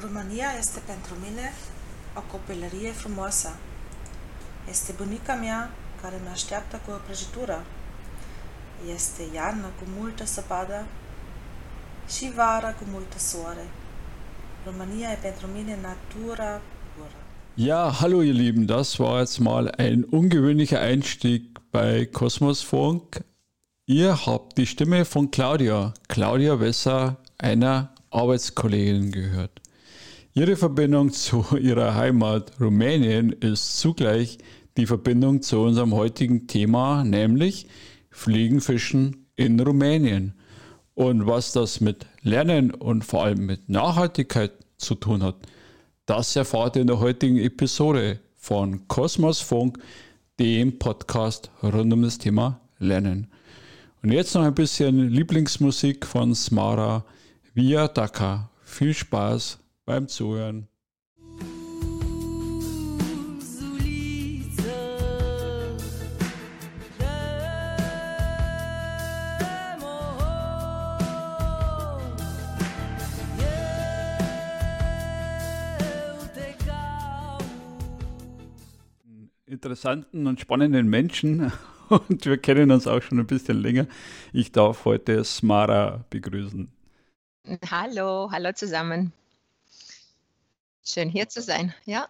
România este pentru mine o copilărie frumoasă. Este bunica mea care mă așteaptă cu o prăjitură. Este iarnă cu multă săpadă și vara cu multă soare. România e pentru mine natura pură. Ja, hallo ihr Lieben, das war jetzt mal ein ungewöhnlicher Einstieg bei Kosmosfunk. Ihr habt die Stimme von Claudia, Claudia Wesser, einer Arbeitskollegin gehört. Ihre Verbindung zu ihrer Heimat Rumänien ist zugleich die Verbindung zu unserem heutigen Thema, nämlich Fliegenfischen in Rumänien. Und was das mit Lernen und vor allem mit Nachhaltigkeit zu tun hat, das erfahrt ihr in der heutigen Episode von Kosmosfunk, dem Podcast rund um das Thema Lernen. Und jetzt noch ein bisschen Lieblingsmusik von Smara Via Daka. Viel Spaß beim Zuhören. interessanten und spannenden Menschen und wir kennen uns auch schon ein bisschen länger. Ich darf heute Smara begrüßen. Hallo, hallo zusammen. Schön hier zu sein, ja.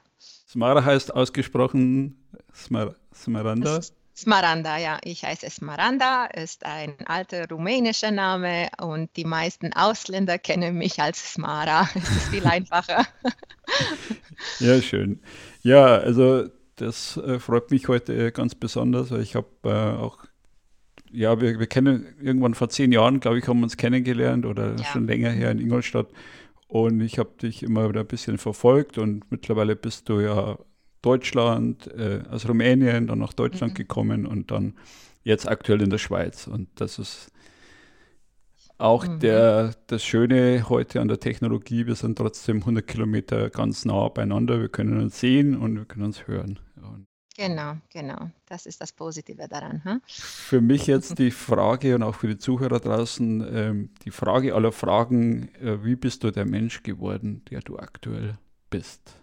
Smara heißt ausgesprochen Smar Smaranda. Smaranda, ja. Ich heiße Smaranda, ist ein alter rumänischer Name und die meisten Ausländer kennen mich als Smara. Es ist viel einfacher. ja, schön. Ja, also das äh, freut mich heute ganz besonders, weil ich habe äh, auch, ja, wir, wir kennen irgendwann vor zehn Jahren, glaube ich, haben wir uns kennengelernt oder ja. schon länger her in Ingolstadt. Und ich habe dich immer wieder ein bisschen verfolgt und mittlerweile bist du ja Deutschland, äh, aus Rumänien, dann nach Deutschland mhm. gekommen und dann jetzt aktuell in der Schweiz. Und das ist auch mhm. der, das Schöne heute an der Technologie, wir sind trotzdem 100 Kilometer ganz nah beieinander. Wir können uns sehen und wir können uns hören. Und genau, genau. Das ist das Positive daran. Hm? Für mich jetzt die Frage und auch für die Zuhörer draußen, ähm, die Frage aller Fragen, äh, wie bist du der Mensch geworden, der du aktuell bist?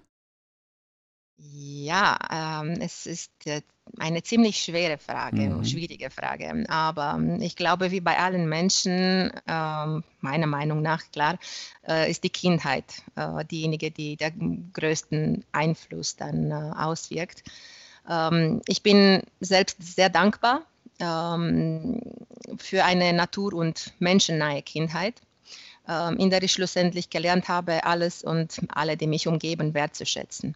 Ja, ähm, es ist äh, eine ziemlich schwere Frage, mhm. schwierige Frage. Aber ähm, ich glaube, wie bei allen Menschen, ähm, meiner Meinung nach, klar, äh, ist die Kindheit äh, diejenige, die den größten Einfluss dann äh, auswirkt. Ähm, ich bin selbst sehr dankbar ähm, für eine natur- und menschennahe Kindheit ähm, in der ich schlussendlich gelernt habe, alles und alle, die mich umgeben, wertzuschätzen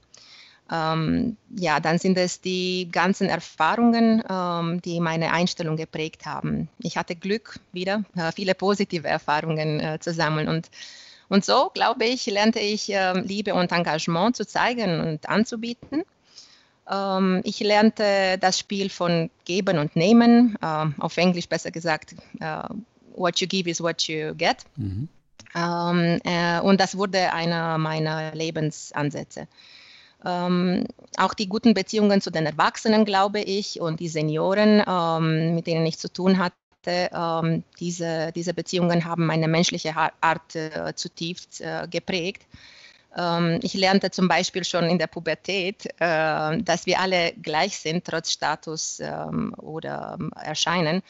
ähm, ja, dann sind es die ganzen Erfahrungen, ähm, die meine Einstellung geprägt haben. Ich hatte Glück, wieder äh, viele positive Erfahrungen äh, zu sammeln und und so, glaube ich, lernte ich äh, Liebe und Engagement zu zeigen und anzubieten. Ähm, ich lernte das Spiel von Geben und Nehmen, äh, auf Englisch besser gesagt, äh, what you give is what you get. Mhm. Ähm, äh, und das wurde einer meiner Lebensansätze. Ähm, auch die guten Beziehungen zu den Erwachsenen, glaube ich, und die Senioren, ähm, mit denen ich zu tun hatte, ähm, diese, diese Beziehungen haben meine menschliche Art äh, zutiefst äh, geprägt. Ähm, ich lernte zum Beispiel schon in der Pubertät, äh, dass wir alle gleich sind, trotz Status ähm, oder ähm, Erscheinen.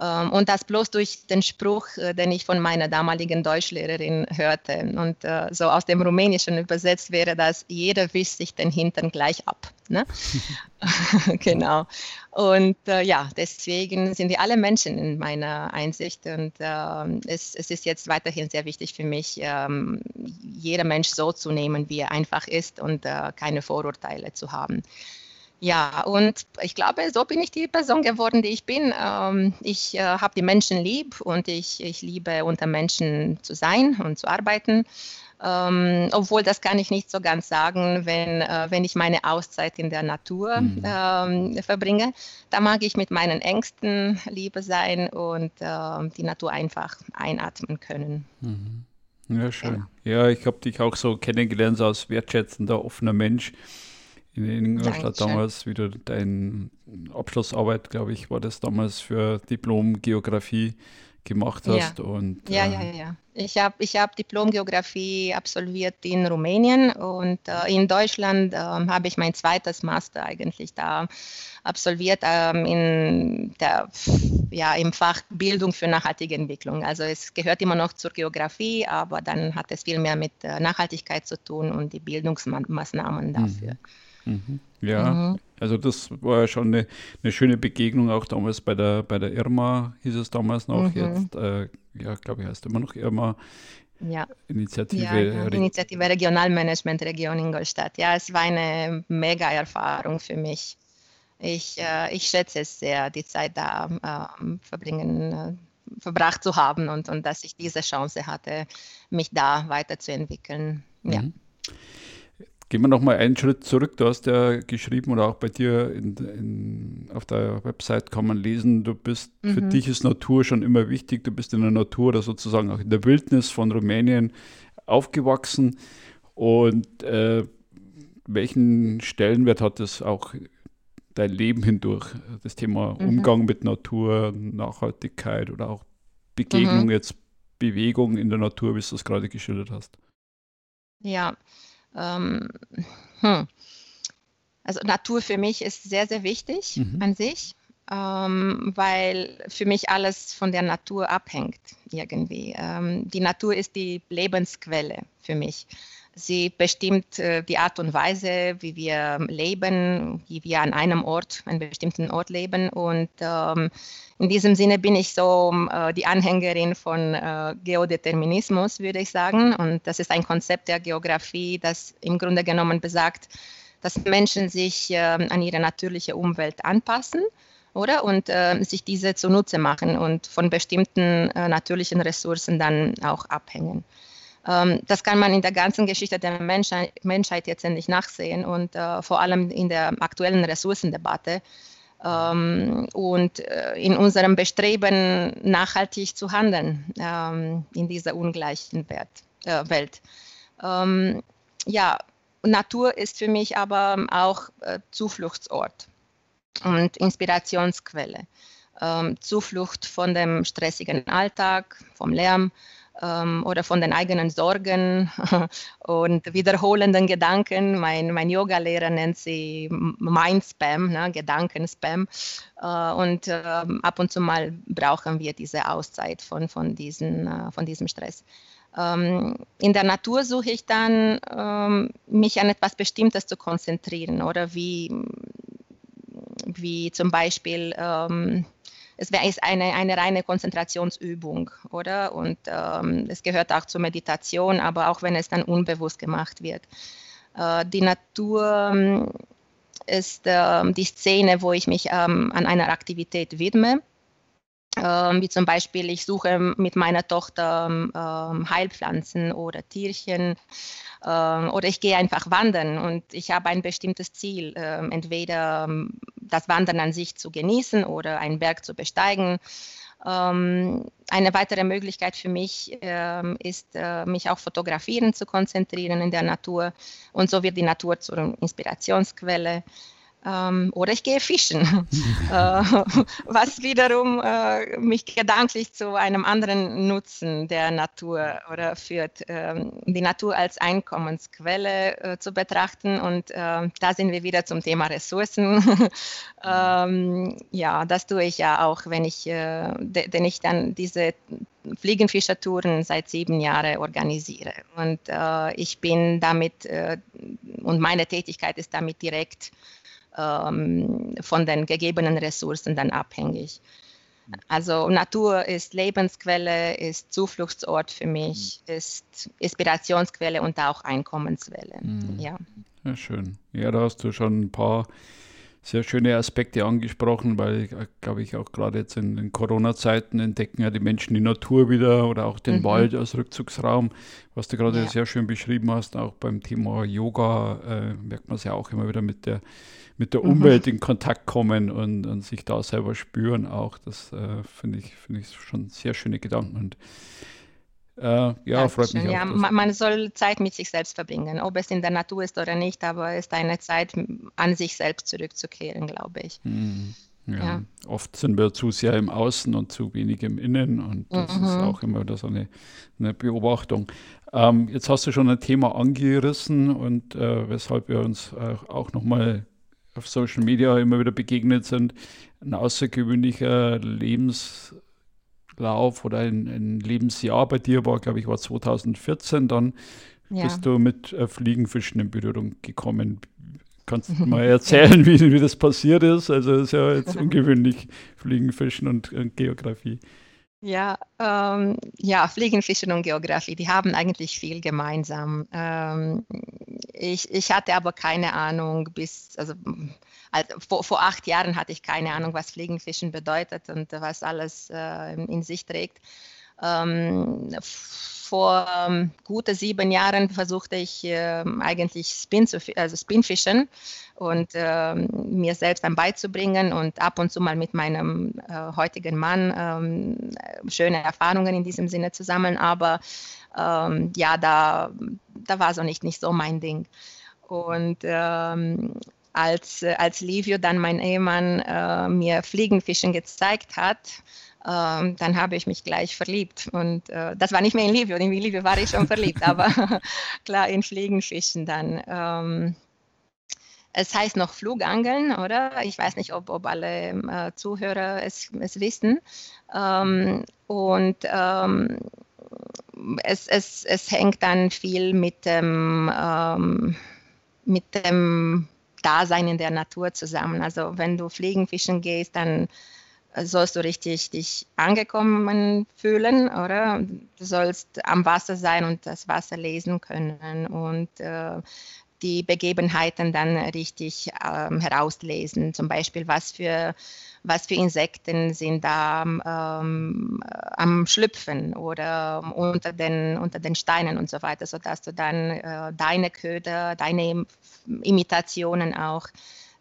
Ähm, und das bloß durch den Spruch, äh, den ich von meiner damaligen Deutschlehrerin hörte. Und äh, so aus dem Rumänischen übersetzt wäre das, jeder wischt sich den Hintern gleich ab. Ne? genau. Und äh, ja, deswegen sind wir alle Menschen in meiner Einsicht. Und äh, es, es, ist jetzt weiterhin sehr wichtig für mich, ähm, jeder Mensch so zu nehmen, wie er einfach ist und äh, keine Vorurteile zu haben. Ja, und ich glaube, so bin ich die Person geworden, die ich bin. Ähm, ich äh, habe die Menschen lieb und ich, ich liebe unter Menschen zu sein und zu arbeiten. Ähm, obwohl das kann ich nicht so ganz sagen, wenn, äh, wenn ich meine Auszeit in der Natur mhm. ähm, verbringe. Da mag ich mit meinen Ängsten Liebe sein und äh, die Natur einfach einatmen können. Mhm. Ja, schön. Ja, ja ich habe dich auch so kennengelernt, so als wertschätzender, offener Mensch in Ingolstadt damals wieder deine Abschlussarbeit, glaube ich, war das damals für Diplom Geografie gemacht hast. Ja, und, ja, äh, ja, ja. Ich habe ich hab Diplom-Geografie absolviert in Rumänien und äh, in Deutschland äh, habe ich mein zweites Master eigentlich da absolviert ähm, in der, ja, im Fach Bildung für nachhaltige Entwicklung. Also es gehört immer noch zur Geografie, aber dann hat es viel mehr mit äh, Nachhaltigkeit zu tun und die Bildungsmaßnahmen dafür. Mhm. Mhm. Ja, mhm. also das war ja schon eine, eine, schöne Begegnung, auch damals bei der, bei der Irma, hieß es damals noch. Mhm. Jetzt, äh, ja, glaube ich, heißt immer noch Irma. Ja. Initiative, ja, ja. Initiative Regionalmanagement Region Ingolstadt. Ja, es war eine mega Erfahrung für mich. Ich, äh, ich schätze es sehr, die Zeit da äh, verbringen, verbracht zu haben und, und dass ich diese Chance hatte, mich da weiterzuentwickeln. Ja. Mhm. Gehen wir nochmal einen Schritt zurück. Du hast ja geschrieben oder auch bei dir in, in, auf der Website kann man lesen, du bist, mhm. für dich ist Natur schon immer wichtig. Du bist in der Natur oder sozusagen auch in der Wildnis von Rumänien aufgewachsen. Und äh, welchen Stellenwert hat es auch dein Leben hindurch? Das Thema mhm. Umgang mit Natur, Nachhaltigkeit oder auch Begegnung, mhm. jetzt Bewegung in der Natur, wie du es gerade geschildert hast. Ja, ähm, hm. Also Natur für mich ist sehr, sehr wichtig mhm. an sich, ähm, weil für mich alles von der Natur abhängt irgendwie. Ähm, die Natur ist die Lebensquelle für mich. Sie bestimmt äh, die Art und Weise, wie wir leben, wie wir an einem Ort, einem bestimmten Ort leben. Und ähm, in diesem Sinne bin ich so äh, die Anhängerin von äh, Geodeterminismus, würde ich sagen. Und das ist ein Konzept der Geografie, das im Grunde genommen besagt, dass Menschen sich äh, an ihre natürliche Umwelt anpassen oder? Und äh, sich diese zunutze machen und von bestimmten äh, natürlichen Ressourcen dann auch abhängen. Ähm, das kann man in der ganzen Geschichte der Menschheit, Menschheit jetzt endlich nachsehen und äh, vor allem in der aktuellen Ressourcendebatte. Ähm, und äh, in unserem Bestreben, nachhaltig zu handeln ähm, in dieser ungleichen äh, Welt. Ja, Natur ist für mich aber auch Zufluchtsort und Inspirationsquelle. Zuflucht von dem stressigen Alltag, vom Lärm, ähm, oder von den eigenen Sorgen und wiederholenden Gedanken. Mein, mein Yoga-Lehrer nennt sie Mind-Spam, ne, Gedankenspam. Äh, und äh, ab und zu mal brauchen wir diese Auszeit von, von, diesen, äh, von diesem Stress. Ähm, in der Natur suche ich dann, ähm, mich an etwas Bestimmtes zu konzentrieren oder wie, wie zum Beispiel ähm, es wäre eine, eine reine Konzentrationsübung, oder? Und ähm, es gehört auch zur Meditation, aber auch wenn es dann unbewusst gemacht wird. Äh, die Natur ähm, ist äh, die Szene, wo ich mich ähm, an einer Aktivität widme. Ähm, wie zum Beispiel, ich suche mit meiner Tochter ähm, Heilpflanzen oder Tierchen ähm, oder ich gehe einfach wandern und ich habe ein bestimmtes Ziel, ähm, entweder ähm, das Wandern an sich zu genießen oder einen Berg zu besteigen. eine weitere Möglichkeit für mich ist, äh, mich auf Fotografieren zu konzentrieren in der Natur und so wird die Natur zur Inspirationsquelle. Ähm, oder ich gehe fischen, äh, was wiederum äh, mich gedanklich zu einem anderen Nutzen der Natur oder führt, ähm, die Natur als Einkommensquelle äh, zu betrachten. Und äh, da sind wir wieder zum Thema Ressourcen. ähm, ja, das tue ich ja auch, wenn ich, äh, denn ich dann diese Fliegenfischertouren seit sieben Jahren organisiere. Und äh, ich bin damit, und meine Tätigkeit ist damit direkt ähm, von den gegebenen Ressourcen dann abhängig. Also Natur ist Lebensquelle, ist Zufluchtsort für mich, mhm. ist Inspirationsquelle und auch Einkommensquelle. Mhm. Ja. ja, schön. Ja, da hast du schon ein paar sehr schöne Aspekte angesprochen, weil, glaube ich, auch gerade jetzt in den Corona-Zeiten entdecken ja die Menschen die Natur wieder oder auch den mhm. Wald als Rückzugsraum, was du gerade ja. sehr schön beschrieben hast. Auch beim Thema Yoga äh, merkt man es ja auch immer wieder mit der mit der mhm. Umwelt mhm. in Kontakt kommen und, und, sich da selber spüren auch. Das äh, finde ich, find ich schon sehr schöne Gedanken. Und äh, ja, freut mich ja, auch. Man soll Zeit mit sich selbst verbringen, ob es in der Natur ist oder nicht, aber es ist eine Zeit, an sich selbst zurückzukehren, glaube ich. Mhm. Ja, ja. Oft sind wir zu sehr im Außen und zu wenig im Innen und das mhm. ist auch immer wieder so eine, eine Beobachtung. Ähm, jetzt hast du schon ein Thema angerissen und äh, weshalb wir uns äh, auch nochmal auf Social Media immer wieder begegnet sind. Ein außergewöhnlicher Lebenslauf oder ein, ein Lebensjahr bei dir war, glaube ich, war 2014. Dann ja. bist du mit äh, Fliegenfischen in Berührung gekommen. Kannst du mal erzählen, wie, wie das passiert ist? Also es ist ja jetzt ungewöhnlich, Fliegenfischen und, und Geografie. Ja, ähm, ja, Fliegenfischen und Geografie, die haben eigentlich viel gemeinsam. Ähm, ich, ich hatte aber keine Ahnung bis, also, also vor, vor, acht Jahren hatte ich keine Ahnung, was Fliegenfischen bedeutet und was alles äh, in sich trägt. Ähm, vor ähm, gute sieben Jahren versuchte ich äh, eigentlich Spin zu, also Spinfischen und äh, mir selbst dann beizubringen und ab und zu mal mit meinem äh, heutigen Mann ähm, schöne Erfahrungen in diesem Sinne zu sammeln. Aber ähm, ja, da, da war so nicht, nicht so mein Ding. Und ähm, als, als Livio dann mein Ehemann äh, mir Fliegenfischen gezeigt hat, ähm, dann habe ich mich gleich verliebt. Und äh, das war nicht mehr in Livio, in Livio war ich schon verliebt, aber klar in Fliegenfischen dann. Ähm, es heißt noch Flugangeln, oder? Ich weiß nicht, ob, ob alle äh, Zuhörer es, es wissen. Ähm, und ähm, es, es, es hängt dann viel mit dem, ähm, mit dem Dasein in der Natur zusammen. Also wenn du Fliegenfischen gehst, dann sollst du richtig dich angekommen fühlen, oder? Du sollst am Wasser sein und das Wasser lesen können und äh, die Begebenheiten dann richtig ähm, herauslesen. Zum Beispiel, was für, was für Insekten sind da ähm, am Schlüpfen oder unter den, unter den Steinen und so weiter, sodass du dann äh, deine Köder, deine Imitationen auch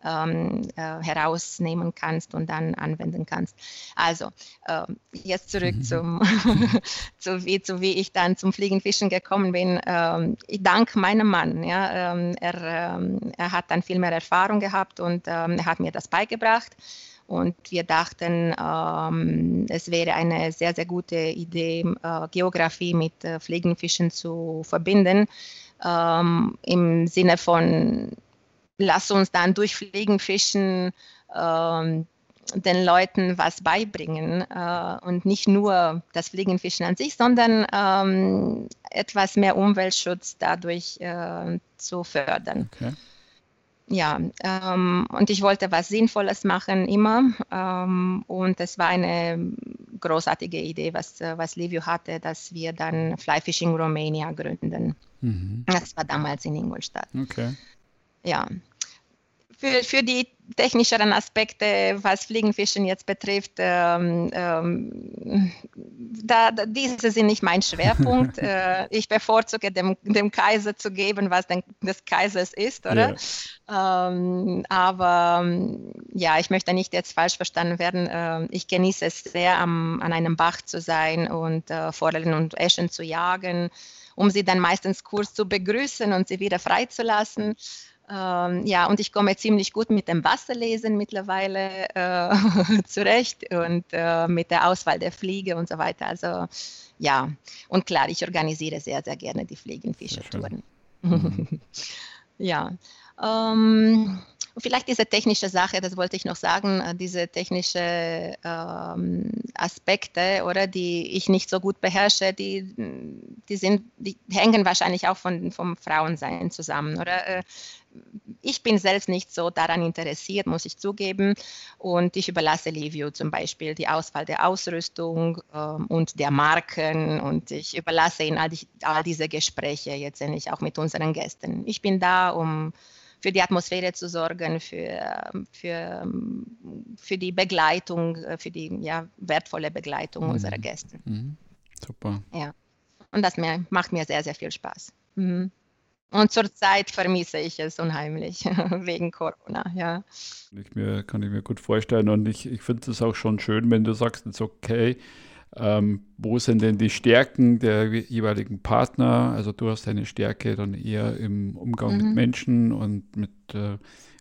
ähm, äh, herausnehmen kannst und dann anwenden kannst. Also äh, jetzt zurück mhm. zum, zu, wie, zu wie ich dann zum Fliegenfischen gekommen bin. Ähm, dank meinem Mann. Ja, ähm, er, ähm, er hat dann viel mehr Erfahrung gehabt und ähm, er hat mir das beigebracht. Und wir dachten, ähm, es wäre eine sehr, sehr gute Idee, äh, Geografie mit äh, Fliegenfischen zu verbinden. Ähm, Im Sinne von lass uns dann durch Fliegen, Fischen ähm, den Leuten was beibringen äh, und nicht nur das Fliegenfischen an sich, sondern ähm, etwas mehr Umweltschutz dadurch äh, zu fördern. Okay. Ja, ähm, und ich wollte was Sinnvolles machen immer ähm, und es war eine großartige Idee, was, was Livio hatte, dass wir dann Fly Fishing Romania gründen. Mhm. Das war damals in Ingolstadt. Okay ja, für, für die technischeren Aspekte, was Fliegenfischen jetzt betrifft, ähm, ähm, da, diese sind nicht mein Schwerpunkt. äh, ich bevorzuge dem, dem Kaiser zu geben, was denn des Kaisers ist, oder? Yeah. Ähm, aber ja, ich möchte nicht jetzt falsch verstanden werden. Äh, ich genieße es sehr, am, an einem Bach zu sein und äh, Forellen und Eschen zu jagen, um sie dann meistens kurz zu begrüßen und sie wieder freizulassen. Ähm, ja, und ich komme ziemlich gut mit dem Wasserlesen mittlerweile äh, zurecht und äh, mit der Auswahl der Fliege und so weiter. Also ja, und klar, ich organisiere sehr, sehr gerne die Fliegenfischertouren. Mhm. ja. Ähm, vielleicht diese technische Sache, das wollte ich noch sagen, äh, diese technische ähm, Aspekte, oder die ich nicht so gut beherrsche, die, die sind, die hängen wahrscheinlich auch von, vom Frauensein zusammen, oder? Äh, ich bin selbst nicht so daran interessiert, muss ich zugeben. Und ich überlasse Livio zum Beispiel die Auswahl der Ausrüstung ähm, und der Marken. Und ich überlasse ihm all, die, all diese Gespräche jetzt endlich auch mit unseren Gästen. Ich bin da, um für die Atmosphäre zu sorgen, für, für, für die Begleitung, für die ja, wertvolle Begleitung mhm. unserer Gäste. Mhm. Super. Ja. Und das mir, macht mir sehr, sehr viel Spaß. Mhm. Und zurzeit vermisse ich es unheimlich wegen Corona, ja. Ich mir, kann ich mir gut vorstellen und ich, ich finde es auch schon schön, wenn du sagst, es ist okay, ähm, wo sind denn die Stärken der jeweiligen Partner? Also du hast deine Stärke dann eher im Umgang mhm. mit Menschen und mit äh,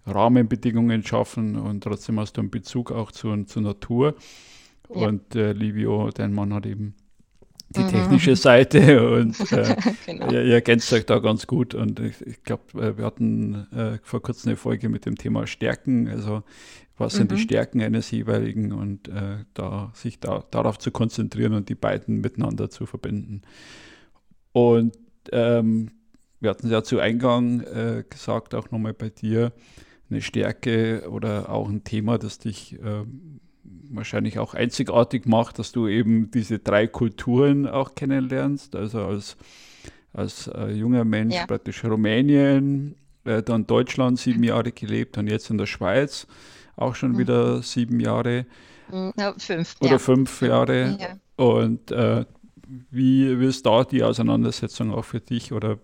Rahmenbedingungen schaffen und trotzdem hast du einen Bezug auch zu, zur Natur. Ja. Und äh, Livio, dein Mann, hat eben die mhm. technische Seite und äh, genau. ihr, ihr, ergänzt euch da ganz gut. Und ich, ich glaube, äh, wir hatten äh, vor kurzem eine Folge mit dem Thema Stärken. Also was mhm. sind die mhm. Stärken eines jeweiligen und äh, da sich da, darauf zu konzentrieren und die beiden miteinander zu verbinden. Und ähm, wir hatten es ja zu Eingang äh, gesagt, auch nochmal bei dir, eine Stärke oder auch ein Thema, das dich äh, wahrscheinlich auch einzigartig macht, dass du eben diese drei Kulturen auch kennenlernst. Also als, als äh, junger Mensch ja. praktisch Rumänien, äh, dann Deutschland sieben Jahre gelebt und jetzt in der Schweiz auch schon mhm. wieder sieben Jahre. Mhm, ja, fünf. Oder ja. fünf Jahre. Ja. Und äh, wie, ist da die Auseinandersetzung auch für dich? Oder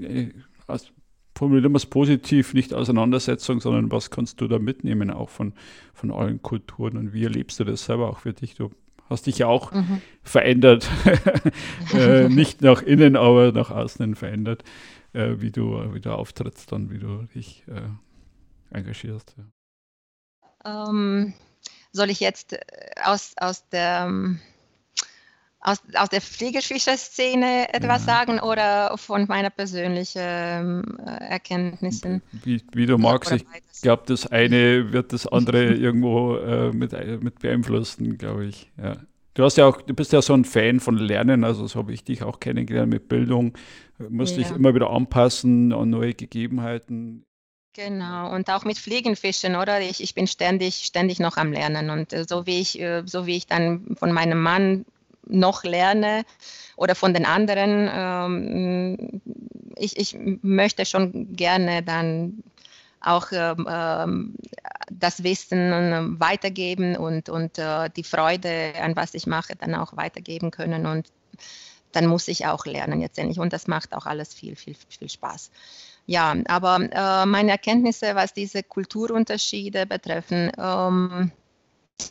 äh, formulieren wir es positiv, nicht Auseinandersetzung, sondern was kannst du da mitnehmen, auch von, von allen Kulturen und wie erlebst du das selber auch für dich? Du hast dich ja auch mhm. verändert, äh, nicht nach innen, aber nach außen verändert, äh, wie, du, wie du auftrittst und wie du dich äh, engagierst. Ja. Ähm, soll ich jetzt äh, aus, aus der aus, aus der Fliegerfischer-Szene etwas ja. sagen oder von meiner persönlichen äh, Erkenntnissen? Wie, wie du magst. Ich glaube, das eine wird das andere irgendwo äh, mit, mit beeinflussen, glaube ich. Ja. Du hast ja auch, du bist ja so ein Fan von Lernen, also so habe ich dich auch kennengelernt mit Bildung. Du musst ja. dich immer wieder anpassen an neue Gegebenheiten. Genau, und auch mit Fliegenfischen, oder? Ich, ich bin ständig, ständig noch am Lernen. Und äh, so wie ich, äh, so wie ich dann von meinem Mann noch lerne oder von den anderen. Ähm, ich, ich möchte schon gerne dann auch ähm, ähm das Wissen ähm, weitergeben und, und äh, die Freude an was ich mache dann auch weitergeben können und dann muss ich auch lernen letztendlich und das macht auch alles viel, viel, viel Spaß. Ja, aber äh, meine Erkenntnisse, was diese Kulturunterschiede betreffen, ähm,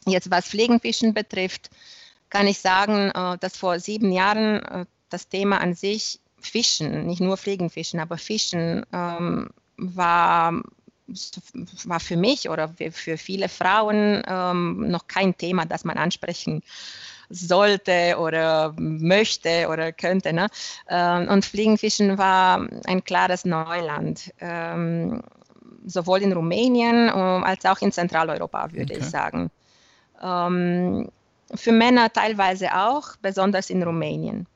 jetzt was Pflegenfischen betrifft, kann ich sagen, äh, dass vor sieben Jahren äh, das Thema an sich Fischen, nicht nur Fliegenfischen, aber Fischen ähm, war, war für mich oder für viele Frauen ähm, noch kein Thema, das man ansprechen sollte oder möchte oder könnte. Ne? Ähm, und Fliegenfischen war ein klares Neuland sowohl in Rumänien als auch in Zentraleuropa, würde okay. ich sagen. Ähm, für Männer teilweise auch, besonders in Rumänien.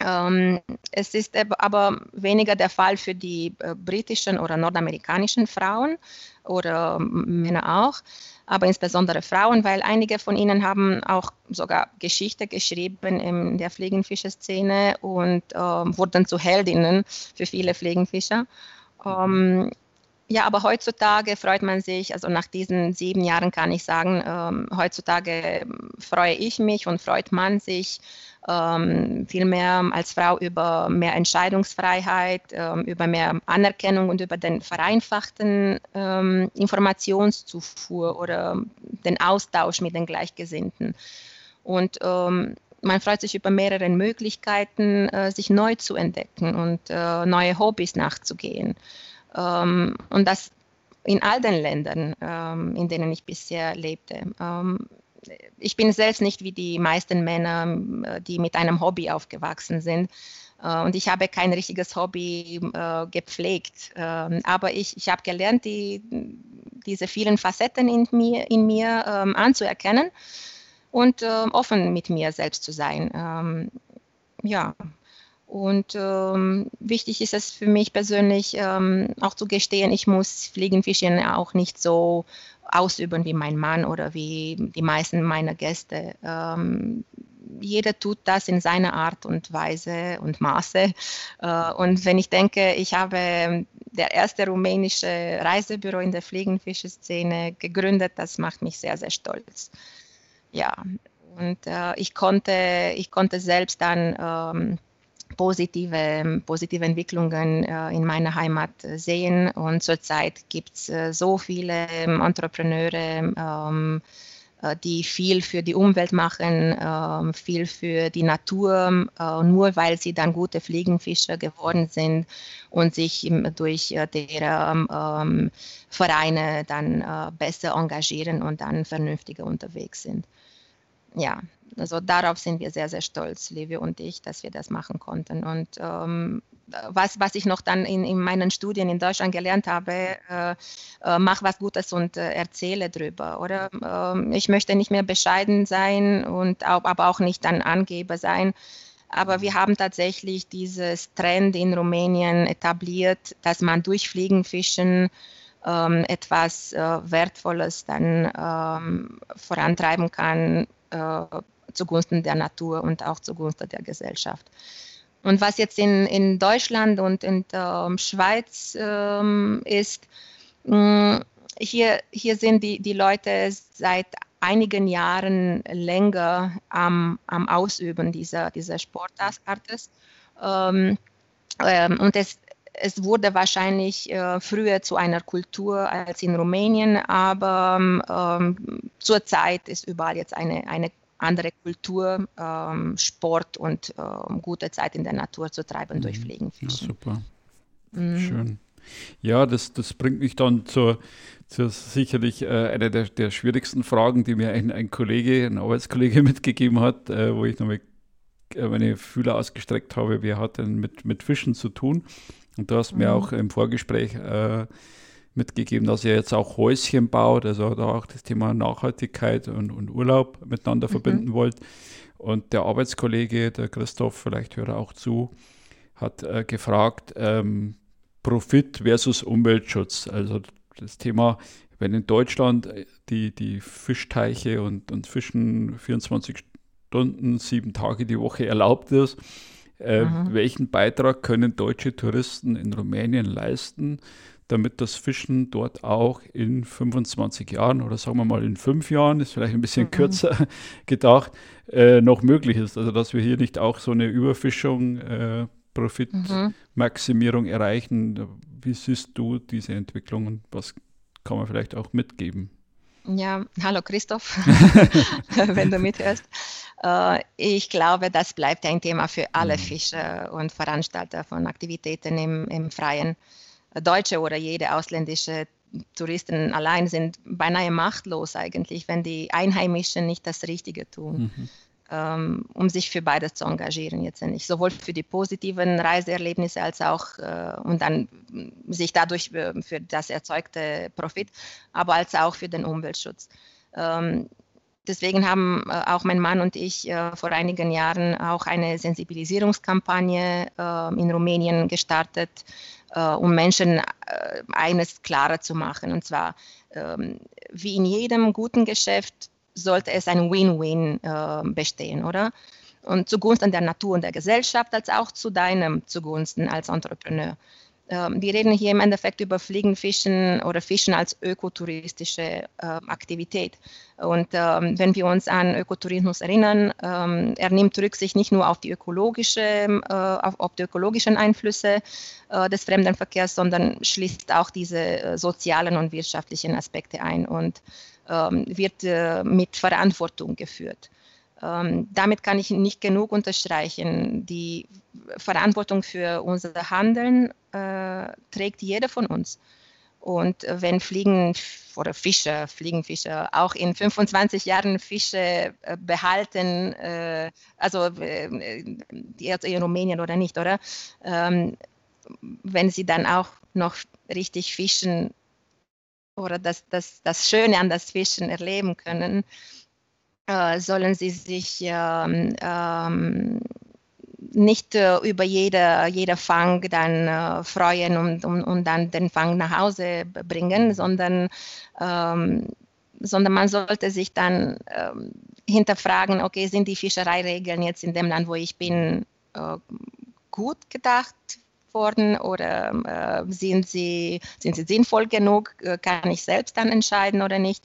Ähm, es ist aber weniger der Fall für die äh, britischen oder nordamerikanischen Frauen oder Männer auch, aber insbesondere Frauen, weil einige von ihnen haben auch sogar Geschichte geschrieben in der Fliegenfischerszene und äh, wurden zu Heldinnen für viele Fliegenfischer. Ähm, ja, aber heutzutage freut man sich, also nach diesen sieben Jahren kann ich sagen, ähm, heutzutage freue ich mich und freut man sich ähm, viel als Frau über mehr Entscheidungsfreiheit, ähm, über mehr Anerkennung und über den vereinfachten ähm, Informationszufuhr oder den Austausch mit den Gleichgesinnten. Und ähm, man freut sich über mehrere Möglichkeiten, äh, sich neu zu entdecken und äh, neue Hobbys nachzugehen. Ähm, und das in all den Ländern, ähm, in denen ich bisher lebte. Ähm, ich bin selbst nicht wie die meisten Männer, die mit einem Hobby aufgewachsen sind. Äh, und ich habe kein richtiges Hobby äh, gepflegt. Ähm, aber ich, ich habe gelernt, die, diese vielen Facetten in mir, in mir ähm, anzuerkennen und äh, offen mit mir selbst zu sein. Ähm, ja, und ähm, wichtig ist es für mich persönlich ähm, auch zu gestehen, ich muss Fliegenfischen auch nicht so ausüben wie mein Mann oder wie die meisten meiner Gäste. Ähm, jeder tut das in seiner Art und Weise und Maße. Äh, und wenn ich denke, ich habe der erste rumänische Reisebüro in der Fliegenfischeszene gegründet, das macht mich sehr, sehr stolz. Ja, und äh, ich, konnte, ich konnte selbst dann ähm, positive, positive Entwicklungen äh, in meiner Heimat sehen. Und zurzeit gibt es äh, so viele ähm, Entrepreneure, ähm, äh, die viel für die Umwelt machen, ähm, viel für die Natur, äh, nur weil sie dann gute Fliegenfischer geworden sind und sich durch deren ähm, Vereine dann besser engagieren und dann vernünftiger unterwegs sind. Ja, also darauf sind wir sehr, sehr stolz, Levi und ich, dass wir das machen konnten. Und ähm, was, was ich noch dann in, in meinen Studien in Deutschland gelernt habe, äh, äh, mach was Gutes und äh, erzähle drüber. Oder ähm, ich möchte nicht mehr bescheiden sein und auch, aber auch nicht dann Angeber sein. Aber wir haben tatsächlich dieses Trend in Rumänien etabliert, dass man durch Fliegenfischen ähm, etwas äh, Wertvolles dann ähm, vorantreiben kann äh, zugunsten der Natur und auch zugunsten der Gesellschaft. Und was jetzt in, in Deutschland und in der ähm, Schweiz ähm, ist, mh, hier, hier sind die, die Leute seit einigen länger am, am Ausüben dieser, dieser Sportartes. Ähm, ähm, und es, es wurde wahrscheinlich äh, früher zu einer Kultur als in Rumänien, aber ähm, zurzeit ist überall jetzt eine, eine andere Kultur, ähm, Sport und ähm, gute Zeit in der Natur zu treiben mhm. durch Fliegenfischen. Ja, super. Mhm. Schön. Ja, das, das bringt mich dann zur, zur sicherlich äh, einer der, der schwierigsten Fragen, die mir ein, ein Kollege, ein Arbeitskollege mitgegeben hat, äh, wo ich nochmal äh, meine Fühler ausgestreckt habe, wer hat denn mit, mit Fischen zu tun? Und du hast mhm. mir auch im Vorgespräch äh, mitgegeben, dass er jetzt auch Häuschen baut, also da auch das Thema Nachhaltigkeit und, und Urlaub miteinander mhm. verbinden wollt. Und der Arbeitskollege, der Christoph, vielleicht hört er auch zu, hat äh, gefragt, ähm, Profit versus Umweltschutz. Also das Thema, wenn in Deutschland die, die Fischteiche und, und Fischen 24 Stunden, sieben Tage die Woche erlaubt ist, äh, mhm. welchen Beitrag können deutsche Touristen in Rumänien leisten, damit das Fischen dort auch in 25 Jahren oder sagen wir mal in fünf Jahren, ist vielleicht ein bisschen mhm. kürzer gedacht, äh, noch möglich ist. Also dass wir hier nicht auch so eine Überfischung, äh, Profitmaximierung mhm. erreichen. Wie siehst du diese Entwicklung und was kann man vielleicht auch mitgeben? Ja, hallo Christoph, wenn du mithörst. Äh, ich glaube, das bleibt ein Thema für alle mhm. Fischer und Veranstalter von Aktivitäten im, im Freien. Deutsche oder jede ausländische Touristen allein sind beinahe machtlos eigentlich, wenn die Einheimischen nicht das Richtige tun, mhm. ähm, um sich für beides zu engagieren jetzt nicht. Sowohl für die positiven Reiseerlebnisse als auch äh, und dann sich dadurch für, für, das erzeugte Profit, aber als auch für den Umweltschutz. Ähm, Deswegen haben äh, auch mein Mann und ich äh, vor einigen Jahren auch eine Sensibilisierungskampagne äh, in Rumänien gestartet, äh, um Menschen äh, eines klarer zu machen. Und zwar, ähm, wie in jedem guten Geschäft sollte es ein Win-Win äh, bestehen, oder? Und zugunsten der Natur und der Gesellschaft, als auch zu deinem zugunsten als Entrepreneur. Ähm, wir reden hier im Endeffekt über Fliegenfischen oder Fischen als ökotouristische äh, Aktivität. Und ähm, wenn wir uns an Ökotourismus erinnern, ähm, er nimmt Rücksicht nicht nur auf die ökologische, äh, auf, die ökologischen Einflüsse äh, des Fremdenverkehrs, sondern schließt auch diese äh, sozialen und wirtschaftlichen Aspekte ein und ähm, wird mit Verantwortung geführt. Ähm, damit kann ich nicht genug unterstreichen. Die Verantwortung für unser Handeln äh, trägt jeder von uns. Und wenn Fliegen oder Fische, Fliegenfische auch in 25 Jahren Fische äh, behalten, äh, also äh, in Rumänien oder nicht, oder? Ähm, wenn sie dann auch noch richtig fischen oder das, das, das Schöne an das Fischen erleben können, äh, sollen sie sich ähm, ähm, nicht äh, über jede, jeder Fang dann äh, freuen und, und, und, dann den Fang nach Hause bringen, sondern, ähm, sondern man sollte sich dann ähm, hinterfragen, okay, sind die Fischereiregeln jetzt in dem Land, wo ich bin, äh, gut gedacht worden oder äh, sind, sie, sind sie sinnvoll genug? Kann ich selbst dann entscheiden oder nicht?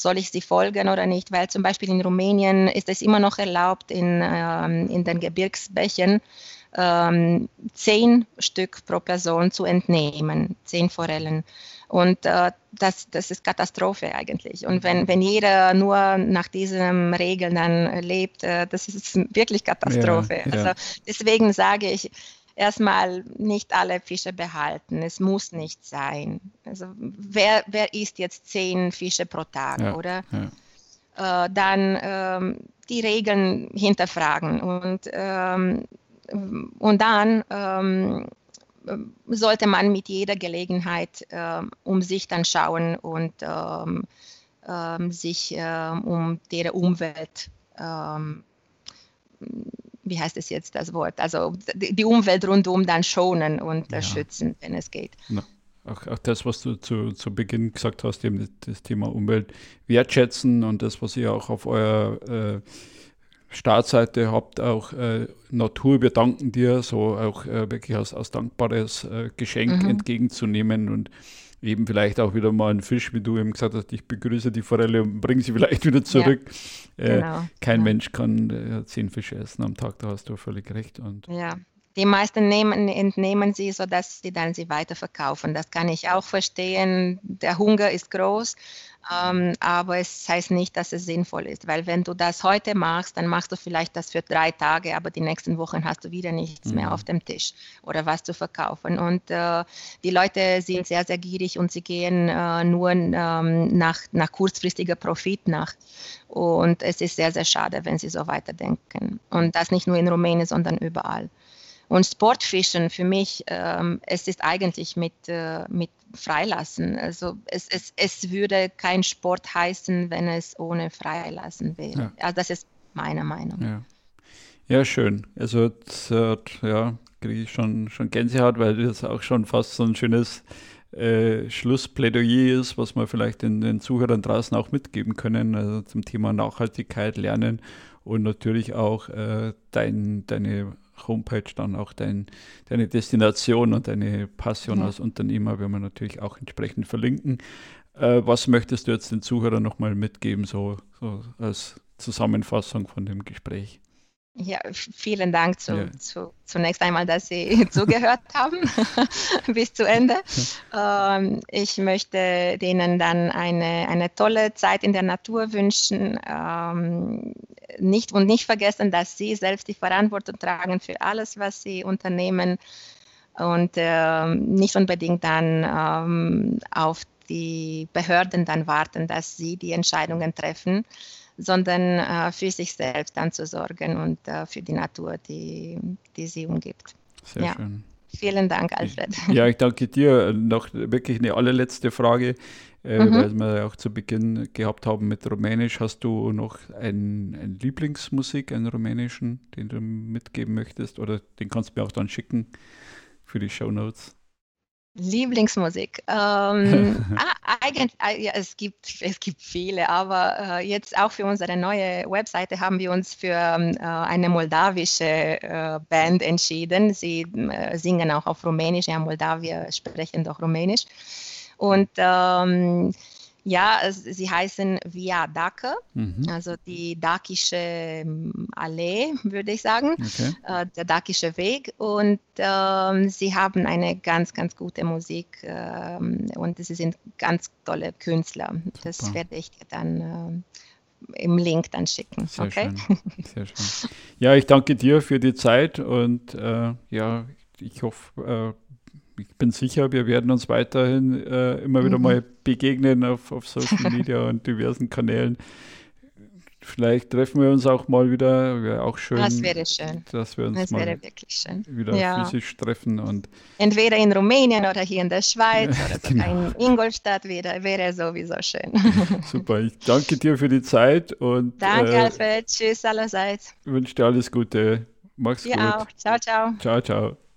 Soll ich sie folgen oder nicht, weil zum Beispiel in Rumänien ist es immer noch erlaubt, in, ähm, in den Gebirgsbächen ähm, zehn Stück pro Person zu entnehmen, zehn Forellen. Und äh, das, das ist Katastrophe eigentlich. Und wenn, wenn jeder nur nach diesen Regeln dann lebt, äh, das ist wirklich Katastrophe. Ja, ja. Also deswegen sage ich, erstmal nicht alle Fische behalten. Es muss nicht sein. Also wer, wer isst jetzt zehn Fische pro Tag, ja, oder? Ja. Äh, dann ähm, die Regeln hinterfragen und, ähm, und dann ähm, sollte man mit jeder Gelegenheit äh, um sich dann schauen und ähm, ähm, sich äh, um deren Umwelt ähm, wie heißt es jetzt das Wort, also die Umwelt rundum dann schonen und ja. schützen, wenn es geht. Na, auch, auch, das, was du zu, zu Beginn gesagt hast, eben das, das, Thema Umwelt wertschätzen und das, was ihr auch auf eurer äh, Startseite habt, auch äh, Natur, wir danken dir, so auch äh, wirklich als, als dankbares äh, Geschenk mhm. entgegenzunehmen und eben vielleicht auch wieder mal einen Fisch, wie du eben gesagt hast, ich begrüße die Forelle und bringe sie vielleicht wieder zurück. Ja, äh, genau. kein ja. Mensch kann äh, zehn Fische essen am Tag, da hast du völlig recht. Und ja, die meisten nehmen, entnehmen sie, sodass sie dann sie weiterverkaufen. Das kann ich auch verstehen. Der Hunger ist groß ähm, aber es heißt nicht, dass es sinnvoll ist, weil wenn du das heute machst, dann machst du vielleicht das für drei Tage, aber die nächsten Wochen hast du wieder nichts mhm. mehr auf dem Tisch oder was zu verkaufen. Und äh, die Leute sind sehr, sehr gierig und sie gehen äh, nur ähm, nach, nach kurzfristiger Profit nach. Und es ist sehr, sehr schade, wenn sie so weiterdenken. Und das nicht nur in Rumänien, sondern überall. Und Sportfischen für mich, ähm, es ist eigentlich mit, äh, mit Freilassen. Also es, es, es würde kein Sport heißen, wenn es ohne Freilassen wäre. Ja. Also das ist meine Meinung. Ja, ja schön. Also äh, ja, kriege ich schon, schon Gänsehaut, weil das auch schon fast so ein schönes äh, Schlussplädoyer ist, was wir vielleicht den, den Zuhörern draußen auch mitgeben können, also zum Thema Nachhaltigkeit, Lernen und natürlich auch äh, dein, deine Homepage dann auch dein, deine Destination und deine Passion ja. als Unternehmer werden wir natürlich auch entsprechend verlinken. Äh, was möchtest du jetzt den Zuhörern nochmal mitgeben, so, so als Zusammenfassung von dem Gespräch? Ja, vielen Dank zu, ja. zu, zunächst einmal, dass Sie zugehört haben bis zu Ende. Ähm, ich möchte Ihnen dann eine, eine tolle Zeit in der Natur wünschen. Ähm, nicht, und nicht vergessen, dass Sie selbst die Verantwortung tragen für alles, was Sie unternehmen und äh, nicht unbedingt dann ähm, auf die Behörden dann warten, dass sie die Entscheidungen treffen sondern äh, für sich selbst dann zu sorgen und äh, für die Natur, die, die sie umgibt. Sehr ja. schön. Vielen Dank, Alfred. Ja, ich danke dir. Noch wirklich eine allerletzte Frage, äh, mhm. weil wir auch zu Beginn gehabt haben mit Rumänisch. Hast du noch einen, einen Lieblingsmusik, einen rumänischen, den du mitgeben möchtest? Oder den kannst du mir auch dann schicken für die Show Notes? Lieblingsmusik. Ähm, ah, eigentlich, ah, ja, es gibt, es gibt viele, aber äh, jetzt auch für unsere neue Webseite haben wir uns für äh, eine moldawische äh, Band entschieden. Sie äh, singen auch auf Rumänisch, ja, Moldawier sprechen doch Rumänisch. Und ähm, ja, sie heißen Via Dake, mhm. also die dakische ähm, Allee, würde ich sagen, okay. äh, der dakische Weg. Und ähm, sie haben eine ganz, ganz gute Musik ähm, und sie sind ganz tolle Künstler. Super. Das werde ich dir dann äh, im Link dann schicken. Sehr okay? Schön. Sehr schön. Ja, ich danke dir für die Zeit und äh, ja, ich hoffe, äh, ich bin sicher, wir werden uns weiterhin äh, immer wieder mhm. mal begegnen auf, auf Social Media und diversen Kanälen. Vielleicht treffen wir uns auch mal wieder. Wäre auch schön. Das wäre schön. Dass wir uns das mal wieder ja. physisch treffen. Und Entweder in Rumänien oder hier in der Schweiz oder genau. in Ingolstadt wäre, wäre sowieso schön. Super, ich danke dir für die Zeit. Und, danke, äh, Alfred. Tschüss allerseits. Ich wünsche dir alles Gute. Mach's dir gut. Auch. Ciao, ciao. Ciao, ciao.